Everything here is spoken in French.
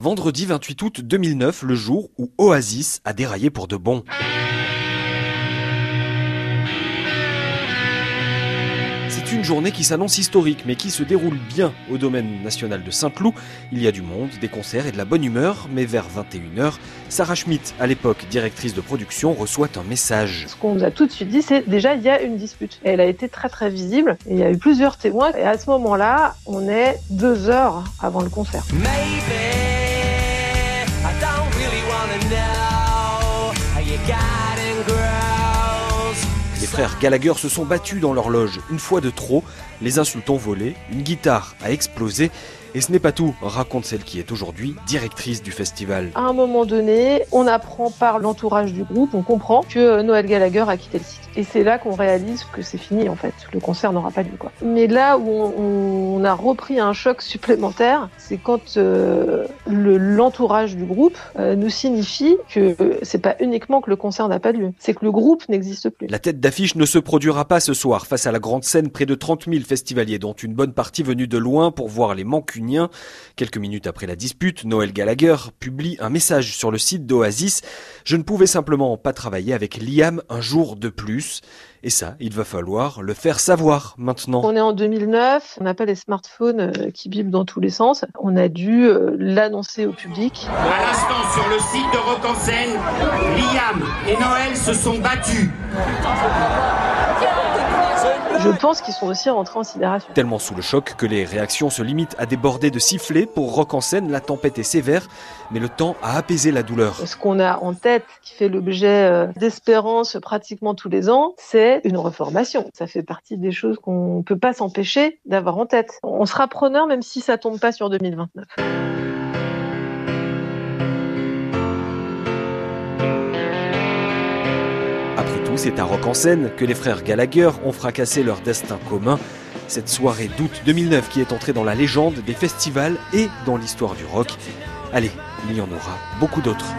Vendredi 28 août 2009, le jour où Oasis a déraillé pour de bon. Une journée qui s'annonce historique, mais qui se déroule bien au domaine national de Saint-Cloud. Il y a du monde, des concerts et de la bonne humeur, mais vers 21h, Sarah Schmidt, à l'époque directrice de production, reçoit un message. Ce qu'on nous a tout de suite dit, c'est déjà il y a une dispute. Elle a été très très visible, et il y a eu plusieurs témoins, et à ce moment-là, on est deux heures avant le concert. Frères Gallagher se sont battus dans leur loge une fois de trop, les insultes ont volé, une guitare a explosé, et ce n'est pas tout, raconte celle qui est aujourd'hui directrice du festival. À un moment donné, on apprend par l'entourage du groupe, on comprend que Noël Gallagher a quitté le site. Et c'est là qu'on réalise que c'est fini en fait, le concert n'aura pas lieu quoi. Mais là où on, a repris un choc supplémentaire, c'est quand euh, l'entourage du groupe euh, nous signifie que c'est pas uniquement que le concert n'a pas lieu, c'est que le groupe n'existe plus. La tête d'affiche ne se produira pas ce soir face à la grande scène, près de 30 000 festivaliers, dont une bonne partie venue de loin pour voir les Mancuniens. Quelques minutes après la dispute, Noël Gallagher publie un message sur le site d'Oasis. Je ne pouvais simplement pas travailler avec Liam un jour de plus. Et ça, il va falloir le faire savoir maintenant. On est en 2009, on n'a pas les smartphones euh, qui bipent dans tous les sens. On a dû euh, l'annoncer au public. À l'instant, sur le site de Rock en scène, Liam et Noël se sont battus. Je pense qu'ils sont aussi rentrés en sidération. Tellement sous le choc que les réactions se limitent à déborder de sifflets. Pour Rock en scène, la tempête est sévère, mais le temps a apaisé la douleur. Ce qu'on a en tête, qui fait l'objet euh, d'espérance pratiquement tous les ans, c'est une reformation. Ça fait partie des choses qu'on ne peut pas s'empêcher d'avoir en tête. On sera preneur même si ça tombe pas sur 2029. c'est à Rock en Seine que les frères Gallagher ont fracassé leur destin commun. Cette soirée d'août 2009 qui est entrée dans la légende des festivals et dans l'histoire du rock. Allez, il y en aura beaucoup d'autres.